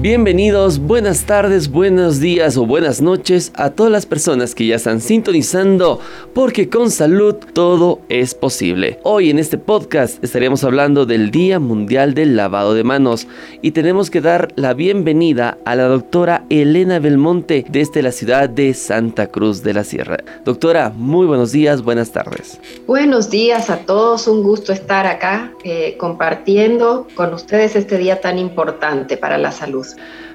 Bienvenidos, buenas tardes, buenos días o buenas noches a todas las personas que ya están sintonizando porque con salud todo es posible. Hoy en este podcast estaremos hablando del Día Mundial del Lavado de Manos y tenemos que dar la bienvenida a la doctora Elena Belmonte desde la ciudad de Santa Cruz de la Sierra. Doctora, muy buenos días, buenas tardes. Buenos días a todos, un gusto estar acá eh, compartiendo con ustedes este día tan importante para la salud.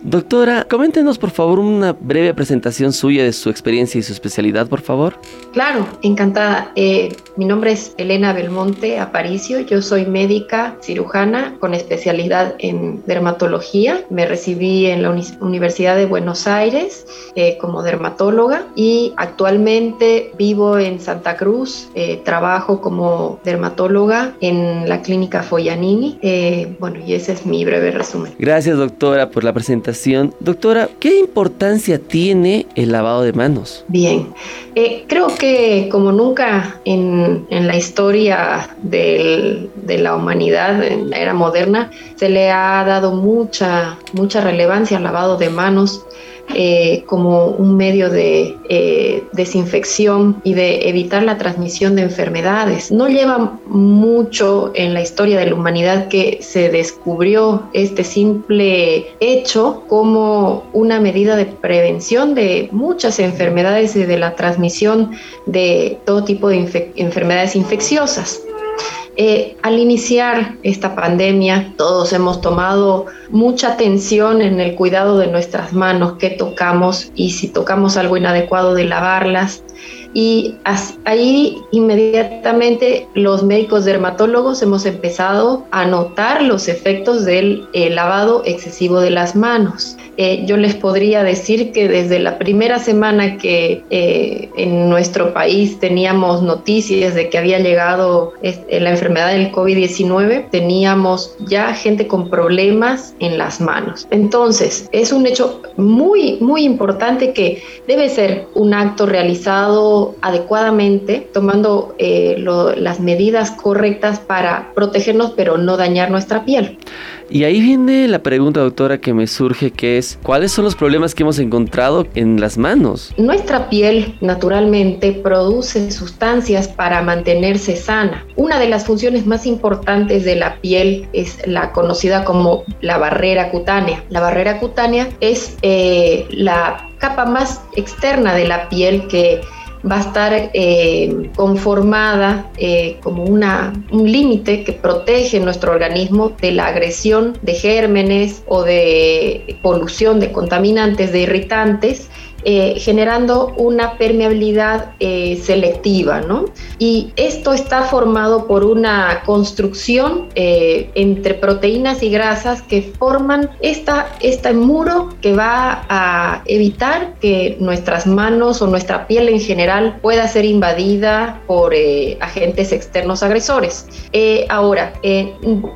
Doctora, coméntenos por favor una breve presentación suya de su experiencia y su especialidad, por favor. Claro, encantada. Eh, mi nombre es Elena Belmonte Aparicio, yo soy médica cirujana con especialidad en dermatología. Me recibí en la Universidad de Buenos Aires eh, como dermatóloga y actualmente vivo en Santa Cruz, eh, trabajo como dermatóloga en la clínica Foyanini. bueno, y ese es mi breve resumen. Gracias doctora por la presentación. Doctora, ¿qué importancia tiene el lavado de manos? Bien, eh, creo que como nunca en, la historia de la humanidad, en la era moderna, se le ha dado mucha, mucha relevancia al lavado de manos eh, como un medio de eh, desinfección y de evitar la transmisión de enfermedades. No lleva mucho en la historia de la humanidad que se descubrió este simple hecho como una medida de prevención de muchas enfermedades y de la transmisión de todo tipo de enfermedades infecciosas. Eh, al iniciar esta pandemia, todos hemos tomado mucha atención en el cuidado de nuestras manos, que tocamos y si tocamos algo inadecuado de lavarlas. Y ahí inmediatamente los médicos dermatólogos hemos empezado a notar los efectos del eh, lavado excesivo de las manos. Eh, yo les podría decir que desde la primera semana que eh, en nuestro país teníamos noticias de que había llegado la enfermedad del COVID-19, teníamos ya gente con problemas en las manos. Entonces, es un hecho muy, muy importante que debe ser un acto realizado adecuadamente, tomando eh, las medidas correctas para protegernos, pero no dañar nuestra piel. Y ahí viene la pregunta, doctora, que me surge, que es, ¿cuáles son los problemas que hemos encontrado en las manos? Nuestra piel naturalmente produce sustancias para mantenerse sana. Una de las funciones más importantes de la piel es la conocida como la barrera cutánea. La barrera cutánea es eh, la capa más externa de la piel que va a estar eh, conformada eh, como una, un límite que protege nuestro organismo de la agresión de gérmenes o de polución de contaminantes, de irritantes eh, generando una permeabilidad eh, selectiva, ¿no? Y esto está formado por una construcción eh, entre proteínas y grasas que forman esta, este muro que va a evitar que nuestras manos o nuestra piel en general pueda ser invadida por agentes externos agresores. ahora,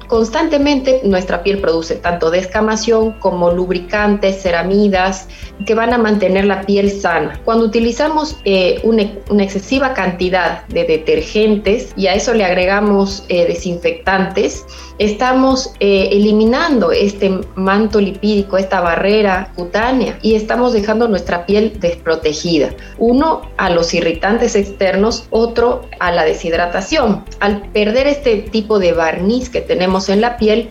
constantemente nuestra piel produce tanto descamación como lubricantes, ceramidas, que van a mantener la piel sana. Cuando utilizamos eh, una, excesiva cantidad de detergentes y a eso le agregamos eh, desinfectantes, estamos eh, eliminando este manto lipídico, esta barrera cutánea y estamos dejando nuestra piel desprotegida. Uno a los irritantes externos, otro a la deshidratación. Al perder este tipo de barniz que tenemos en la piel,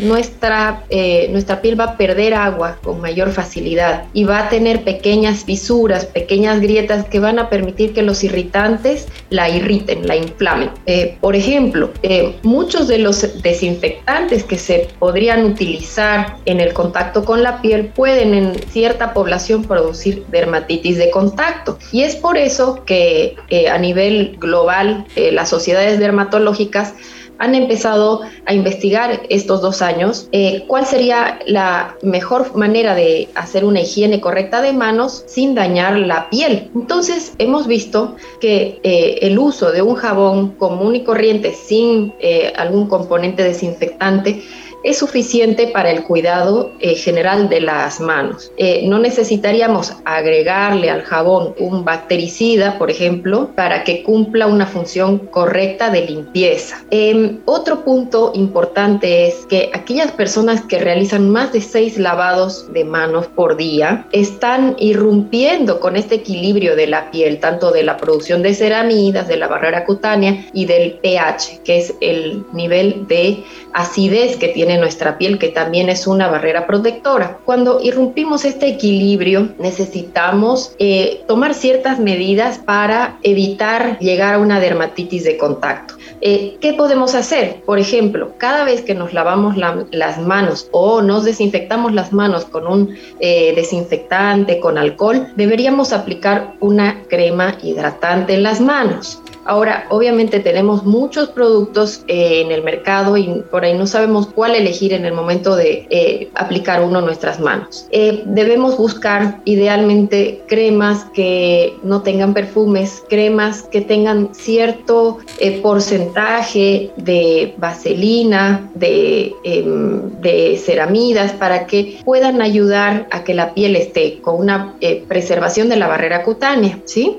nuestra, nuestra piel va a perder agua con mayor facilidad y va a tener pequeñas fisuras, pequeñas grietas que van a permitir que los irritantes la irriten, la inflamen. Eh, por ejemplo, eh, muchos de los desinfectantes que se podrían utilizar en el contacto con la piel pueden en cierta población producir dermatitis de contacto. Y es por eso que eh, a nivel global las sociedades dermatológicas han empezado a investigar estos dos años eh, cuál sería la mejor manera de hacer una higiene correcta de manos sin dañar la piel. Entonces hemos visto que eh, el uso de un jabón común y corriente sin eh, algún componente desinfectante es suficiente para el cuidado eh, general de las manos. Eh, no necesitaríamos agregarle al jabón un bactericida, por ejemplo, para que cumpla una función correcta de limpieza. Em, otro punto importante es que aquellas personas que realizan más de seis lavados de manos por día están irrumpiendo con este equilibrio de la piel, tanto de la producción de ceramidas, de la barrera cutánea y del pH, que es el nivel de acidez que tiene nuestra piel, que también es una barrera protectora. Cuando irrumpimos este equilibrio, necesitamos eh, tomar ciertas medidas para evitar llegar a una dermatitis de contacto. Eh, ¿Qué podemos hacer? Por ejemplo, cada vez que nos lavamos las manos o nos desinfectamos las manos con un eh, desinfectante, con alcohol, deberíamos aplicar una crema hidratante en las manos. Ahora, obviamente tenemos muchos productos eh, en el mercado y por ahí no sabemos cuál elegir en el momento de eh, aplicar uno nuestras manos. Eh, debemos buscar idealmente cremas que no tengan perfumes, cremas que tengan cierto porcentaje de vaselina, de, em, de, ceramidas, para que puedan ayudar a que la piel esté con una preservación de la barrera cutánea. ¿sí?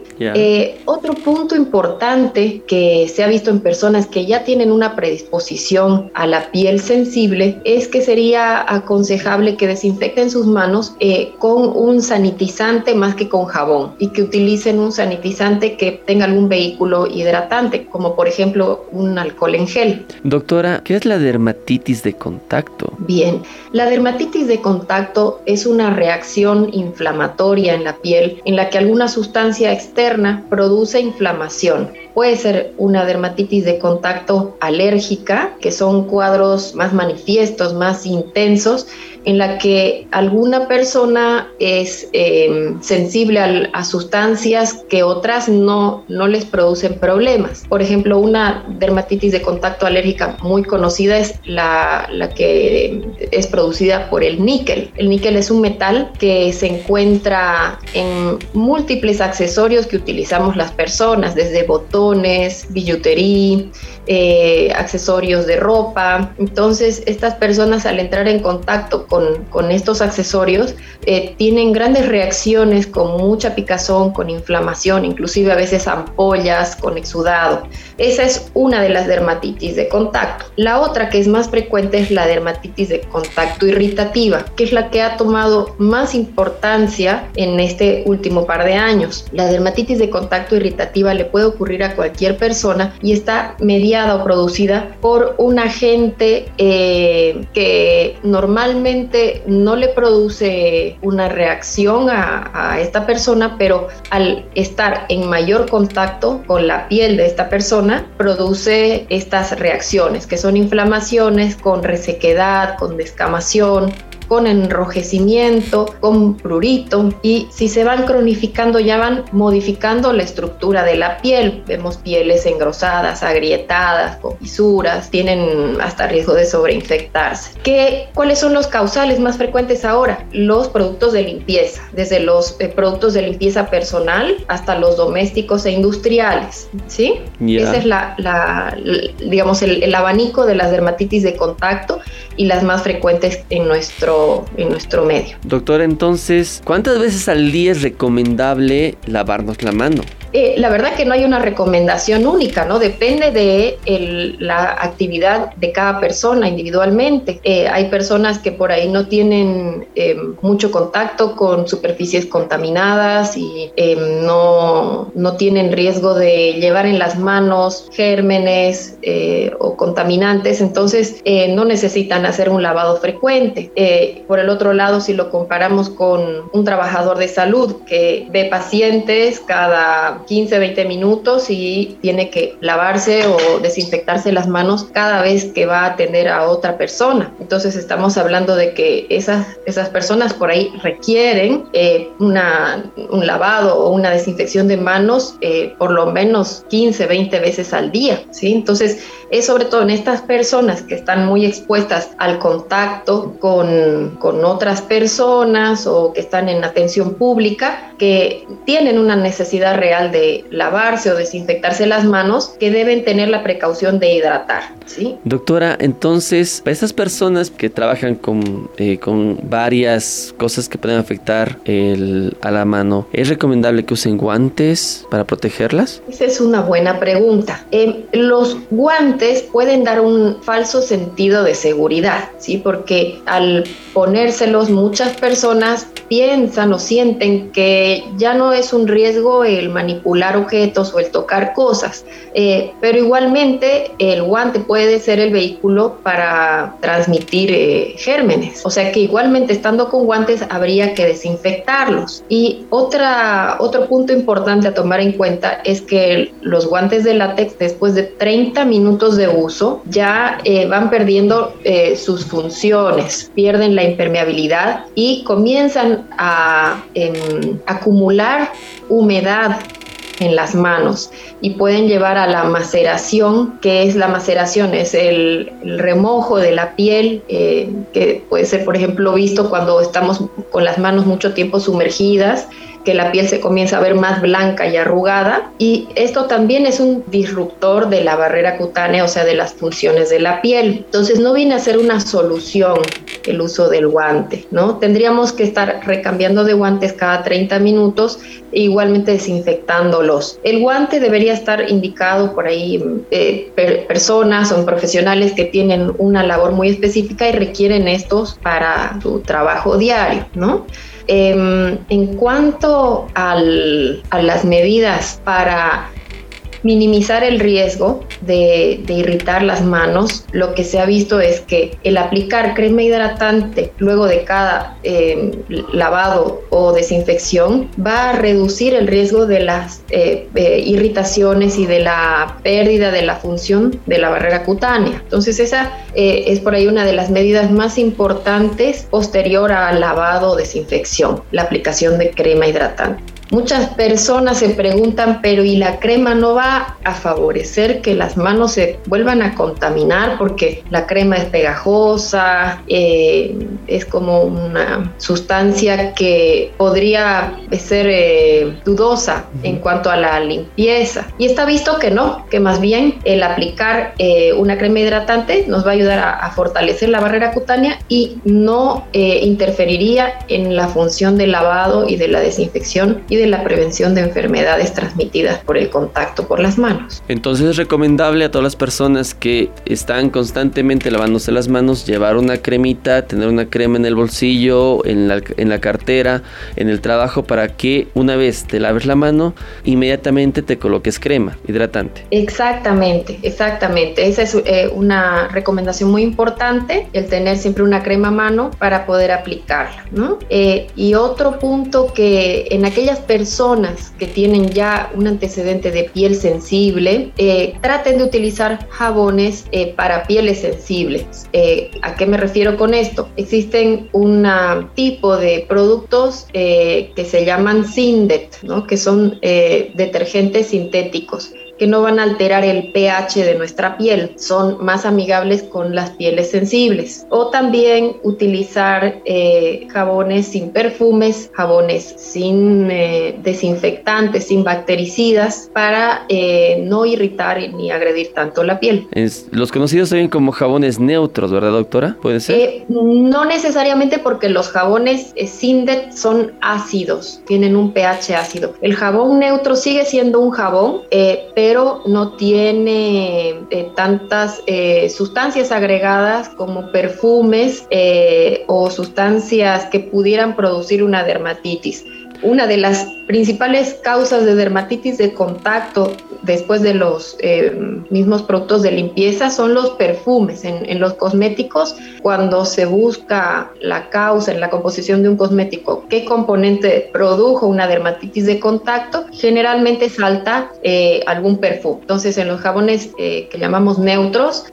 otro punto importante que se ha visto en personas que ya tienen una predisposición a la piel sensible es que sería aconsejable que desinfecten sus manos eh, con un sanitizante más que con jabón y que utilicen un sanitizante que tenga algún vehículo hidratante, como por ejemplo un alcohol en gel. Doctora, ¿qué es la dermatitis de contacto? Bien, la dermatitis de contacto es una reacción inflamatoria en la piel en la que alguna sustancia externa produce inflamación. Puede ser una dermatitis de contacto alérgica, que son cuadros más manifiestos, más intensos, en la que alguna persona es em, sensible a, sustancias que otras no, no les producen problemas. Por ejemplo, una dermatitis de contacto alérgica muy conocida es la, la que es producida por el níquel. El níquel es un metal que se encuentra en múltiples accesorios que utilizamos las personas, desde botones, billutería, eh, accesorios de ropa. Entonces, estas personas al entrar en contacto con, con estos accesorios eh, tienen grandes reacciones con mucha picazón, con inflamación, inclusive a veces ampollas, con exudado. Esa es una de las dermatitis de contacto. La otra que es más frecuente es la dermatitis de contacto irritativa, que es la que ha tomado más importancia en este último par de años. La dermatitis de contacto irritativa le puede ocurrir a cualquier persona y está mediada o producida por un agente eh, que normalmente no le produce una reacción a, a esta persona, pero al estar en mayor contacto con la piel de esta persona, produce estas reacciones, que son inflamaciones con resequedad, con descamación, con enrojecimiento, con prurito y si se van cronificando ya van modificando la estructura de la piel. Vemos pieles engrosadas, agrietadas, con fisuras, tienen hasta riesgo de sobreinfectarse. ¿Qué, ¿Cuáles son los causales más frecuentes ahora? Los productos de limpieza, desde los eh, productos de limpieza personal hasta los domésticos e industriales. ¿sí? Ese es la, digamos, el, el abanico de las dermatitis de contacto y las más frecuentes en nuestro, en nuestro medio. Doctora, entonces, ¿cuántas veces al día es recomendable lavarnos la mano? Eh, la verdad que no hay una recomendación única, ¿no? Depende de la actividad de cada persona individualmente. Eh, hay personas que por ahí no tienen eh, mucho contacto con superficies contaminadas y no, no, tienen riesgo de llevar en las manos gérmenes o contaminantes, entonces no necesitan hacer un lavado frecuente. por el otro lado, si lo comparamos con un trabajador de salud que ve pacientes cada 15, 20 minutos y tiene que lavarse o desinfectarse las manos cada vez que va a atender a otra persona. Entonces estamos hablando de que esas, esas personas por ahí requieren eh, una, un lavado o una desinfección de manos eh, por lo menos 15, 20 veces al día. ¿sí? Entonces es sobre todo en estas personas que están muy expuestas al contacto con, con otras personas o que están en atención pública, que tienen una necesidad real de lavarse o desinfectarse las manos, que deben tener la precaución de hidratar. ¿sí? Doctora, entonces, para esas personas que trabajan con, eh, con varias cosas que pueden afectar el, a la mano, ¿es recomendable que usen guantes para protegerlas? Esa es una buena pregunta. Eh, los guantes pueden dar un falso sentido de seguridad, ¿sí? porque al ponérselos muchas personas piensan o sienten que ya no es un riesgo el manipular objetos o el tocar cosas, eh, pero igualmente el guante puede ser el vehículo para transmitir eh, gérmenes, o sea que igualmente estando con guantes habría que desinfectarlos. Y otra, otro punto importante a tomar en cuenta es que los guantes de látex después de 30 minutos de uso ya eh, van perdiendo sus funciones, pierden la impermeabilidad y comienzan a em, acumular humedad en las manos y pueden llevar a la maceración, que es la maceración, es el, remojo de la piel, eh, que puede ser, por ejemplo, visto cuando estamos con las manos mucho tiempo sumergidas que la piel se comienza a ver más blanca y arrugada. Y esto también es un disruptor de la barrera cutánea, o sea, de las funciones de la piel. Entonces no viene a ser una solución el uso del guante, ¿no? Tendríamos que estar recambiando de guantes cada 30 minutos e igualmente desinfectándolos. El guante debería estar indicado por ahí eh, personas o profesionales que tienen una labor muy específica y requieren estos para su trabajo diario, ¿no? Em, en cuanto a las medidas para minimizar el riesgo de, irritar las manos, lo que se ha visto es que el aplicar crema hidratante luego de cada em, lavado o desinfección va a reducir el riesgo de las eh, eh, irritaciones y de la pérdida de la función de la barrera cutánea. Entonces esa eh, es por ahí una de las medidas más importantes posterior al lavado o desinfección, la aplicación de crema hidratante. Muchas personas se preguntan, pero ¿y la crema no va a favorecer que las manos se vuelvan a contaminar porque la crema es pegajosa, eh, es como una sustancia que podría ser eh, dudosa en cuanto a la limpieza? Y está visto que no, que más bien el aplicar eh, una crema hidratante nos va a ayudar a, a fortalecer la barrera cutánea y no interferiría en la función del lavado y de la desinfección y de la prevención de enfermedades transmitidas por el contacto por las manos. Entonces es recomendable a todas las personas que están constantemente lavándose las manos llevar una cremita, tener una crema en el bolsillo, en la, en la cartera, en el trabajo para que una vez te laves la mano, inmediatamente te coloques crema hidratante. Exactamente, exactamente. Esa es eh, una recomendación muy importante, el tener siempre una crema a mano para poder aplicarla. ¿no? Eh, y otro punto que en aquellas personas que tienen ya un antecedente de piel sensible, eh, traten de utilizar jabones eh, para pieles sensibles. Eh, ¿A qué me refiero con esto? Existen un tipo de productos que se llaman Sindet, ¿no? que son detergentes sintéticos que no van a alterar el pH de nuestra piel, son más amigables con las pieles sensibles. O también utilizar eh, jabones sin perfumes, jabones sin eh, desinfectantes, sin bactericidas, para eh, no irritar ni agredir tanto la piel. los conocidos también como jabones neutros, ¿verdad, doctora? ¿Puede ser? no necesariamente porque los jabones Sindet son ácidos, tienen un pH ácido. El jabón neutro sigue siendo un jabón, pero pero no tiene eh, tantas eh, sustancias agregadas como perfumes eh, o sustancias que pudieran producir una dermatitis. Una de las principales causas de dermatitis de contacto después de los eh, mismos productos de limpieza son los perfumes. En, los cosméticos, cuando se busca la causa en la composición de un cosmético, qué componente produjo una dermatitis de contacto, generalmente salta eh, algún perfume. Entonces, en los jabones eh, que llamamos neutros,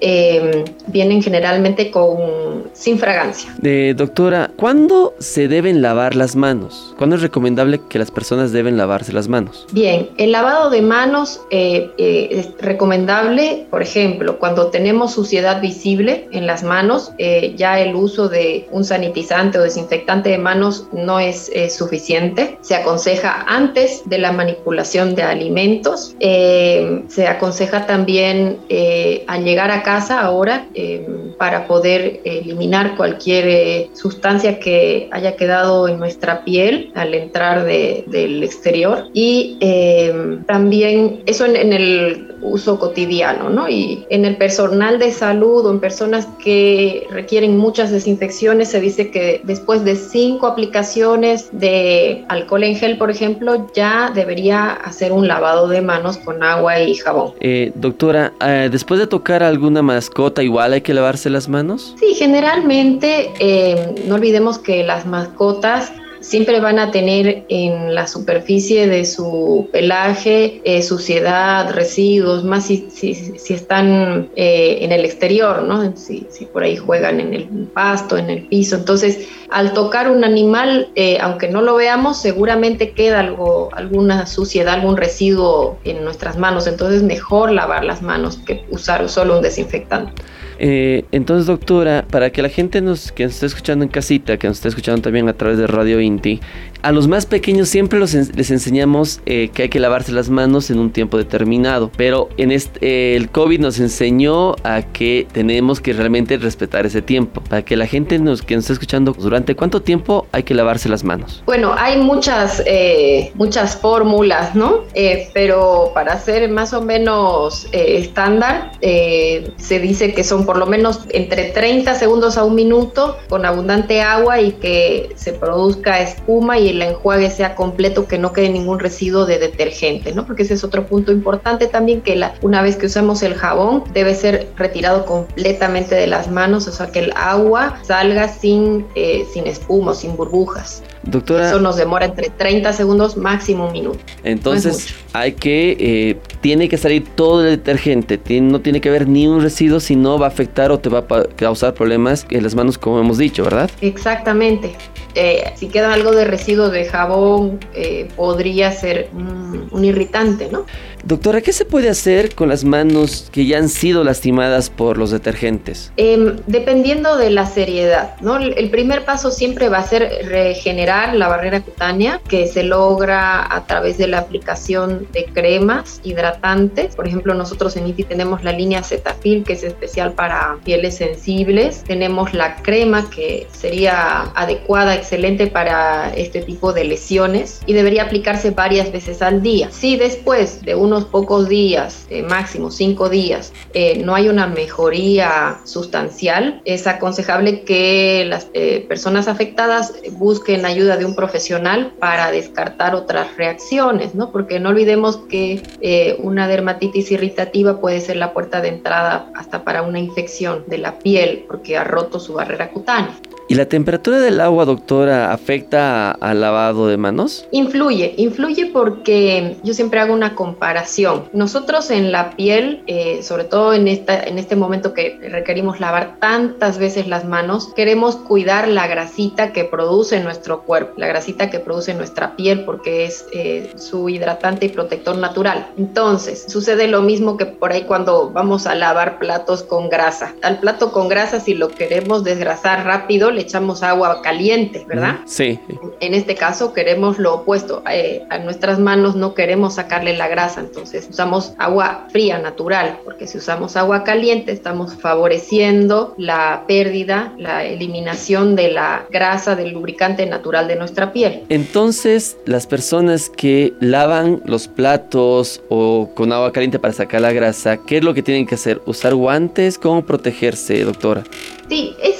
vienen generalmente con sin fragancia. doctora, ¿cuándo se deben lavar las manos? ¿Cuándo es recomendable que las personas deben lavarse las manos? Bien, el lavado de manos eh, eh, es recomendable, por ejemplo, cuando tenemos suciedad visible en las manos, eh, ya el uso de un sanitizante o desinfectante de manos no es suficiente. Se aconseja antes de la manipulación de alimentos. se aconseja también al llegar a casa ahora para poder eliminar cualquier sustancia que haya quedado en nuestra piel al entrar exterior. Y también eso en, el uso cotidiano, ¿no? Y en el personal de salud o en personas que requieren muchas desinfecciones, se dice que después de cinco aplicaciones de alcohol en gel, por ejemplo, ya debería hacer un lavado de manos con agua y jabón. Eh, doctora, eh, después de tocar alguna mascota, igual hay que lavarse las manos? Sí, generalmente eh, no olvidemos que las mascotas siempre van a tener en la superficie de su pelaje eh, suciedad, residuos, más si, si, están eh, en el exterior, ¿no? Si, si, por ahí juegan en el pasto, en el piso. Entonces, al tocar un animal, eh, aunque no lo veamos, seguramente queda algo, alguna suciedad, algún residuo en nuestras manos. Entonces, mejor lavar las manos que usar solo un desinfectante. Eh, entonces, doctora, para que la gente nos, que nos esté escuchando en casita, que nos esté escuchando también a través de Radio Inti, a los más pequeños siempre les enseñamos eh, que hay que lavarse las manos en un tiempo determinado, pero en este, el COVID nos enseñó a que tenemos que realmente respetar ese tiempo. Para que la gente nos, que nos esté escuchando, ¿durante cuánto tiempo hay que lavarse las manos? Bueno, hay muchas, eh, muchas fórmulas, ¿no? pero para ser más o menos estándar, se dice que son por lo menos entre 30 segundos a un minuto con abundante agua y que se produzca espuma y el enjuague sea completo, que no quede ningún residuo de detergente, ¿no? Porque ese es otro punto importante también, que la, una vez que usamos el jabón debe ser retirado completamente de las manos, o sea, que el agua salga sin, eh, sin espuma, sin burbujas. Doctora. Eso nos demora entre 30 segundos, máximo un minuto. Entonces, hay que, eh, tiene que salir todo el detergente, no tiene que haber ni un residuo, si no va a afectar o te va a causar problemas en las manos, como hemos dicho, ¿verdad? Exactamente. Eh, si queda algo de residuo de jabón, eh, podría ser un irritante, ¿no? Doctora, ¿qué se puede hacer con las manos que ya han sido lastimadas por los detergentes? Em, dependiendo de la seriedad, ¿no? El primer paso siempre va a ser regenerar la barrera cutánea, que se logra a través de la aplicación de cremas hidratantes. Por ejemplo, nosotros en ITI tenemos la línea Cetaphil, que es especial para pieles sensibles. Tenemos la crema, que sería adecuada, excelente para este tipo de lesiones y debería aplicarse varias veces al día. Si después de unos pocos días, eh, máximo cinco días, eh, no hay una mejoría sustancial, es aconsejable que las eh, personas afectadas busquen ayuda de un profesional para descartar otras reacciones, ¿no? Porque no olvidemos que una dermatitis irritativa puede ser la puerta de entrada hasta para una infección de la piel porque ha roto su barrera cutánea. ¿Y la temperatura del agua, doctora, afecta al lavado de manos? Influye, influye porque yo siempre hago una comparación. Nosotros en la piel, eh, sobre todo en, esta, en este momento que requerimos lavar tantas veces las manos, queremos cuidar la grasita que produce nuestro cuerpo, la grasita que produce nuestra piel porque es eh, su hidratante y protector natural. Entonces, sucede lo mismo que por ahí cuando vamos a lavar platos con grasa. Al plato con grasa, si lo queremos desgrasar rápido, le echamos agua caliente, ¿verdad? Sí. En este caso queremos lo opuesto. Eh, a nuestras manos no queremos sacarle la grasa, entonces usamos agua fría, natural, porque si usamos agua caliente estamos favoreciendo la pérdida, la eliminación de la grasa, del lubricante natural de nuestra piel. Entonces, las personas que lavan los platos o con agua caliente para sacar la grasa, ¿qué es lo que tienen que hacer? ¿Usar guantes? ¿Cómo protegerse, doctora? Sí, es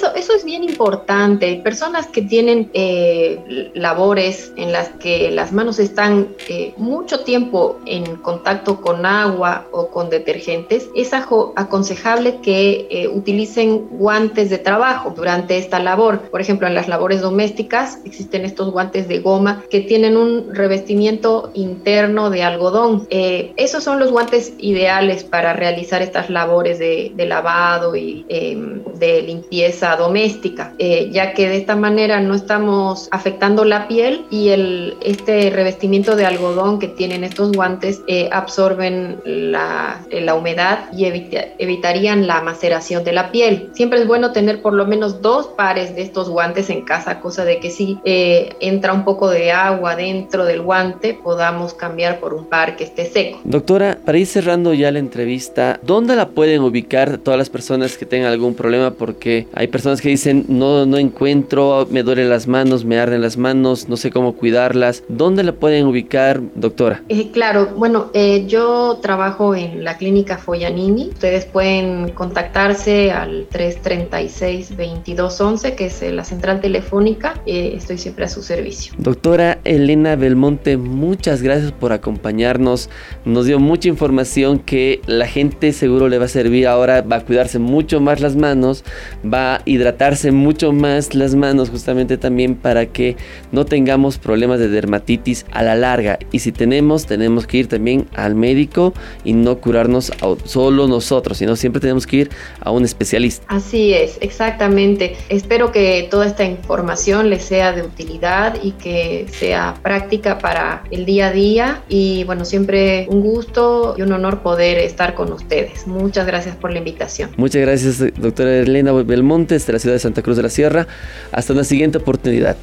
bien importante. Personas que tienen eh, labores en las que las manos están eh, mucho tiempo en contacto con agua o con detergentes, es aconsejable que eh, utilicen guantes de trabajo durante esta labor. Por ejemplo, en las labores domésticas existen estos guantes de goma que tienen un revestimiento interno de algodón. esos son los guantes ideales para realizar estas labores de, de lavado y em, de limpieza doméstica, eh, ya que de esta manera no estamos afectando la piel y el, este revestimiento de algodón que tienen estos guantes eh, absorben la, la, humedad y evitarían la maceración de la piel. Siempre es bueno tener por lo menos dos pares de estos guantes en casa, cosa de que si eh, entra un poco de agua dentro del guante podamos cambiar por un par que esté seco. Doctora, para ir cerrando ya la entrevista, ¿dónde la pueden ubicar todas las personas que tengan algún problema? Porque hay personas que dicen, no, no encuentro, me duelen las manos, me arden las manos, no sé cómo cuidarlas. ¿Dónde la pueden ubicar, doctora? Eh, claro, bueno, eh, yo trabajo en la clínica Foyanini. Ustedes pueden contactarse al 336-2211, que es la central telefónica. Eh, estoy siempre a su servicio. Doctora Elena Belmonte, muchas gracias por acompañarnos. Nos dio mucha información que la gente seguro le va a servir ahora, va a cuidarse mucho más las manos, va a hidratarse mucho más las manos justamente también para que no tengamos problemas de dermatitis a la larga. Y si tenemos, tenemos que ir también al médico y no curarnos solo nosotros, sino siempre tenemos que ir a un especialista. Así es, exactamente. Espero que toda esta información les sea de utilidad y que sea práctica para el día a día. Y bueno, siempre un gusto y un honor poder estar con ustedes. Muchas gracias por la invitación. Muchas gracias, doctora Elena Belmontes de la ciudad de Santa Cruz de la Sierra. Hasta una siguiente oportunidad.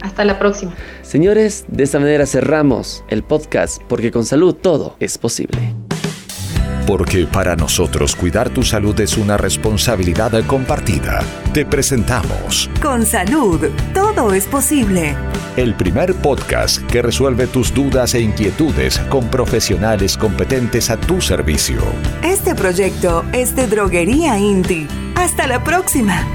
Hasta la próxima. Señores, de esta manera cerramos el podcast porque con salud todo es posible. Porque para nosotros cuidar tu salud es una responsabilidad compartida. Te presentamos Con salud todo es posible. El primer podcast que resuelve tus dudas e inquietudes con profesionales competentes a tu servicio. Este proyecto es de Droguería Inti. Hasta la próxima.